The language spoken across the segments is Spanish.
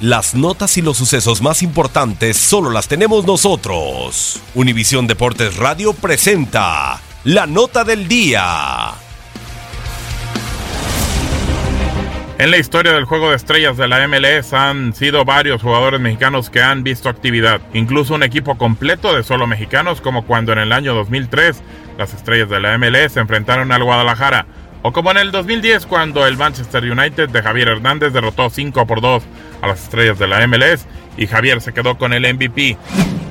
Las notas y los sucesos más importantes solo las tenemos nosotros. Univisión Deportes Radio presenta la nota del día. En la historia del juego de estrellas de la MLS han sido varios jugadores mexicanos que han visto actividad, incluso un equipo completo de solo mexicanos como cuando en el año 2003 las estrellas de la MLS se enfrentaron al Guadalajara, o como en el 2010 cuando el Manchester United de Javier Hernández derrotó 5 por 2 a las estrellas de la MLS y Javier se quedó con el MVP.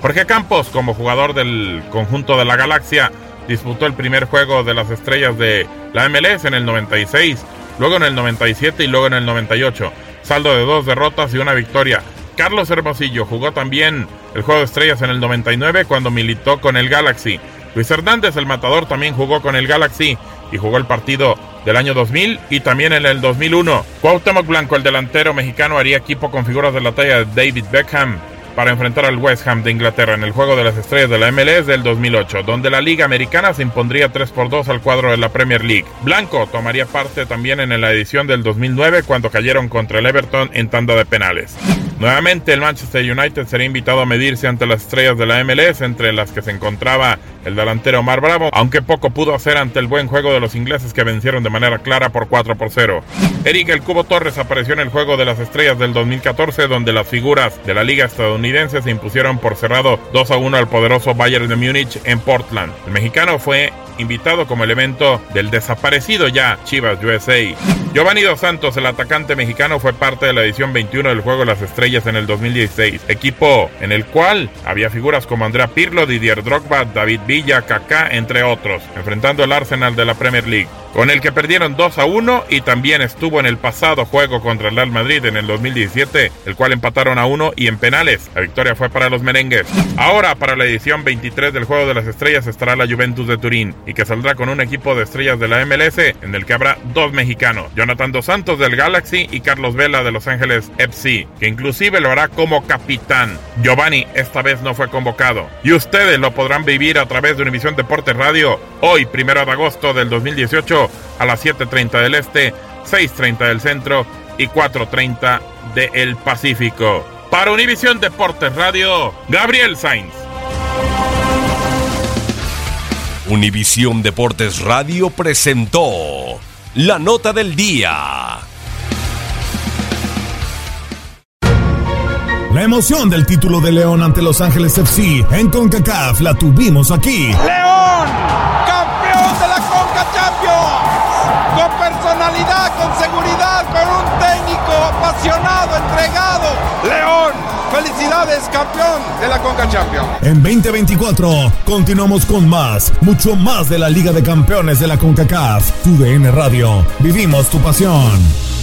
Jorge Campos, como jugador del conjunto de la Galaxia, disputó el primer juego de las estrellas de la MLS en el 96, luego en el 97 y luego en el 98. Saldo de dos derrotas y una victoria. Carlos Hermosillo jugó también el juego de estrellas en el 99 cuando militó con el Galaxy. Luis Hernández, el matador, también jugó con el Galaxy y jugó el partido del año 2000 y también en el 2001. Cuauhtémoc Blanco, el delantero mexicano, haría equipo con figuras de la talla de David Beckham para enfrentar al West Ham de Inglaterra en el Juego de las Estrellas de la MLS del 2008, donde la Liga Americana se impondría 3 por 2 al cuadro de la Premier League. Blanco tomaría parte también en la edición del 2009 cuando cayeron contra el Everton en tanda de penales. Nuevamente el Manchester United sería invitado a medirse ante las estrellas de la MLS, entre las que se encontraba el delantero Omar Bravo, aunque poco pudo hacer ante el buen juego de los ingleses que vencieron de manera clara por 4 por 0. Eric El Cubo Torres apareció en el juego de las estrellas del 2014, donde las figuras de la liga estadounidense se impusieron por cerrado 2 a 1 al poderoso Bayern de Múnich en Portland. El mexicano fue invitado como elemento del desaparecido ya Chivas USA. Giovanni Dos Santos, el atacante mexicano, fue parte de la edición 21 del Juego de las Estrellas en el 2016, equipo en el cual había figuras como Andrea Pirlo, Didier Drogba, David Villa, Kaká, entre otros, enfrentando al Arsenal de la Premier League con el que perdieron 2 a 1 y también estuvo en el pasado juego contra el Real Madrid en el 2017, el cual empataron a 1 y en penales. La victoria fue para los merengues. Ahora para la edición 23 del Juego de las Estrellas estará la Juventus de Turín y que saldrá con un equipo de estrellas de la MLS en el que habrá dos mexicanos, Jonathan Dos Santos del Galaxy y Carlos Vela de Los Ángeles FC, que inclusive lo hará como capitán. Giovanni esta vez no fue convocado y ustedes lo podrán vivir a través de Univisión Deportes Radio hoy, primero de agosto del 2018 a las 7.30 del Este, 6.30 del Centro y 4.30 del Pacífico. Para Univisión Deportes Radio, Gabriel Sainz. Univisión Deportes Radio presentó la nota del día. La emoción del título de León ante Los Ángeles FC en CONCACAF la tuvimos aquí. León, ¡Felicidades, campeón de la Conca Champions! En 2024 continuamos con más, mucho más de la Liga de Campeones de la CONCACAF. Tu DN Radio. Vivimos tu pasión.